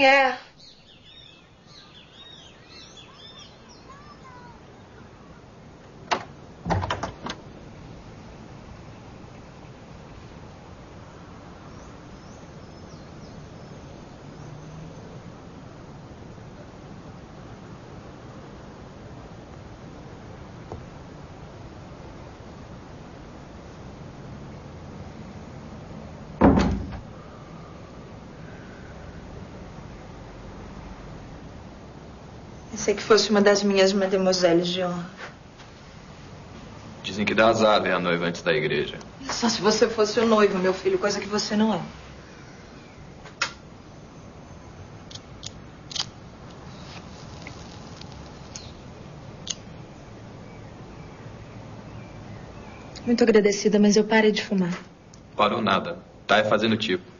Yeah. Pensei que fosse uma das minhas mademoiselles de honra. Dizem que dá azar ver a noiva antes da igreja. Só se você fosse o noivo, meu filho, coisa que você não é. Muito agradecida, mas eu parei de fumar. Parou nada. Tá é fazendo tipo.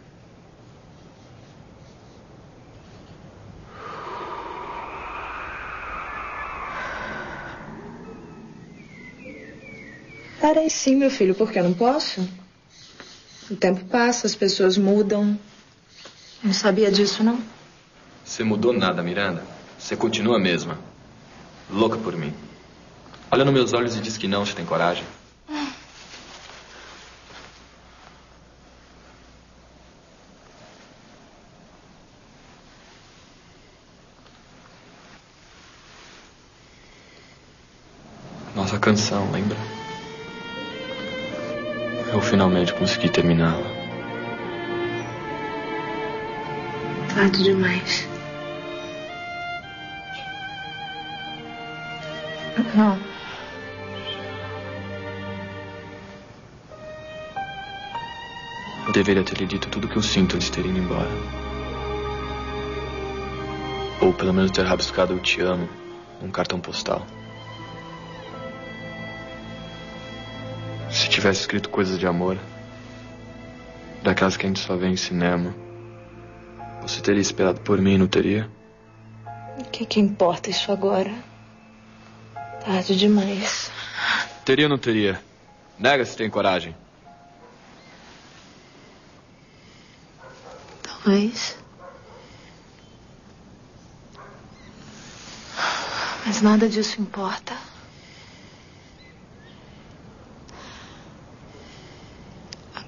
Parei sim, meu filho, porque eu não posso. O tempo passa, as pessoas mudam. Não sabia disso, não? Você mudou nada, Miranda. Você continua a mesma. Louca por mim. Olha nos meus olhos e diz que não, se tem coragem. Nossa canção, lembra? Eu finalmente consegui terminá-la. Tarde demais. Não. Eu deveria ter lhe dito tudo o que eu sinto antes de ter ido embora. Ou pelo menos ter rabiscado Eu Te Amo num cartão postal. Tivesse escrito coisas de amor, daquelas que a gente só vê em cinema, você teria esperado por mim, não teria? O que, que importa isso agora? Tarde demais. Teria ou não teria? Nega se tem coragem. Talvez. Mas nada disso importa.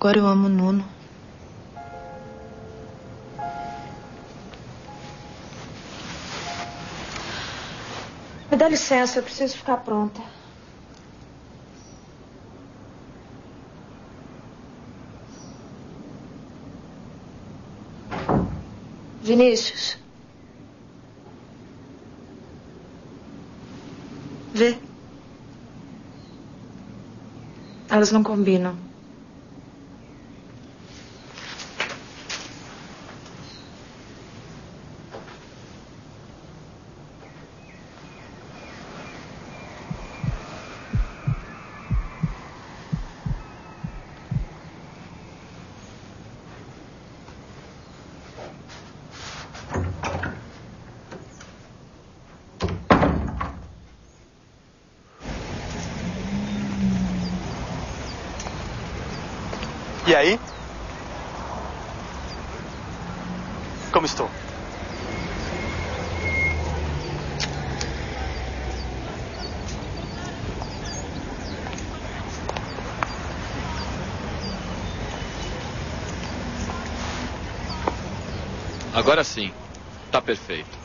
Agora eu amo o Nuno. Me dá licença, eu preciso ficar pronta. Vinícius. Vê. Elas não combinam. E aí? Como estou? Agora sim. Tá perfeito.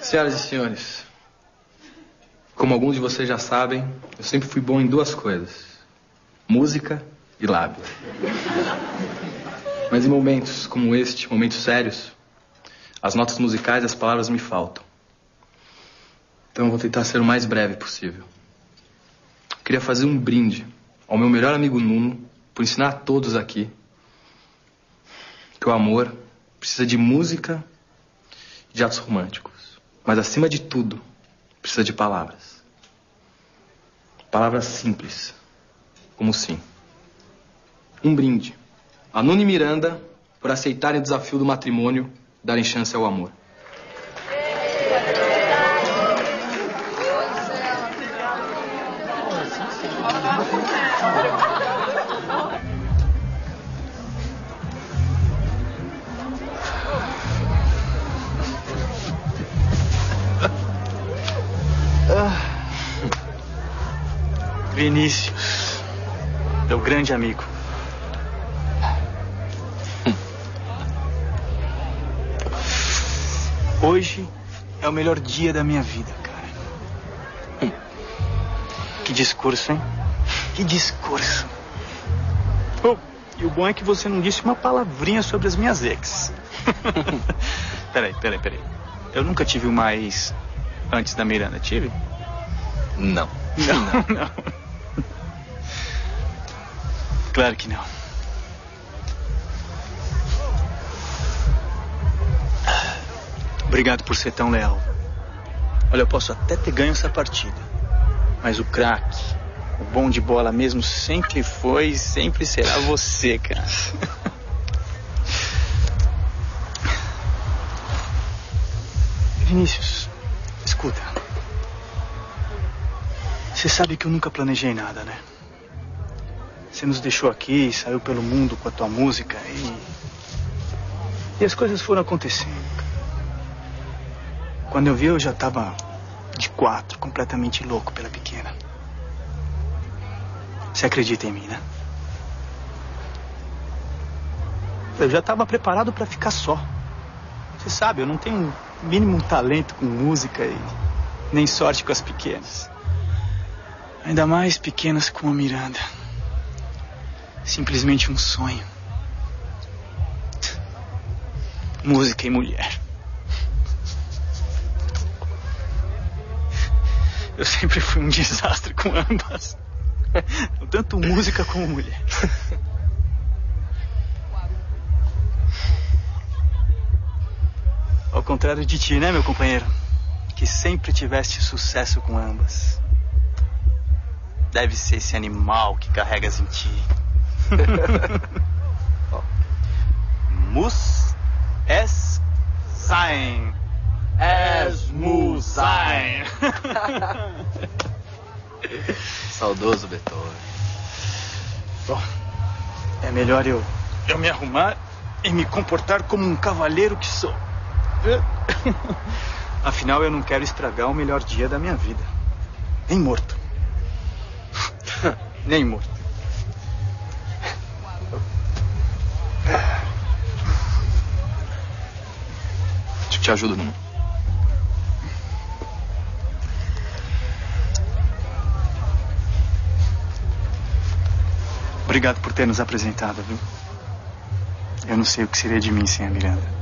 Senhoras e senhores, como alguns de vocês já sabem, eu sempre fui bom em duas coisas: música e lábio. Mas em momentos como este, momentos sérios, as notas musicais e as palavras me faltam. Então eu vou tentar ser o mais breve possível. Queria fazer um brinde ao meu melhor amigo Nuno por ensinar a todos aqui que o amor precisa de música de atos românticos. Mas acima de tudo, precisa de palavras. Palavras simples, como sim. Um brinde. A Nuni Miranda por aceitarem o desafio do matrimônio, darem chance ao amor. Vinícius, meu grande amigo. Hoje é o melhor dia da minha vida, cara. Que discurso, hein? Que discurso. Oh, e o bom é que você não disse uma palavrinha sobre as minhas ex. peraí, peraí, peraí. Eu nunca tive uma ex antes da Miranda, tive? Não. Não, não. Claro que não. Obrigado por ser tão leal. Olha, eu posso até ter ganho essa partida. Mas o craque, o bom de bola mesmo, sempre foi e sempre será você, cara. Vinícius, escuta. Você sabe que eu nunca planejei nada, né? Você nos deixou aqui, saiu pelo mundo com a tua música e. E as coisas foram acontecendo. Quando eu vi, eu já tava de quatro, completamente louco pela pequena. Você acredita em mim, né? Eu já estava preparado para ficar só. Você sabe, eu não tenho mínimo talento com música e nem sorte com as pequenas. Ainda mais pequenas como a Miranda. Simplesmente um sonho. Música e mulher. Eu sempre fui um desastre com ambas. Tanto música como mulher. Ao contrário de ti, né, meu companheiro? Que sempre tiveste sucesso com ambas. Deve ser esse animal que carregas em ti. Mus es sein. Es muss sein. Saudoso Beethoven. Bom, é melhor eu, eu me arrumar e me comportar como um cavalheiro que sou. Afinal, eu não quero estragar o melhor dia da minha vida. Nem morto. Nem morto. Te, ajudo, não? Obrigado por ter nos apresentado, viu? Eu não sei o que seria de mim sem a Miranda.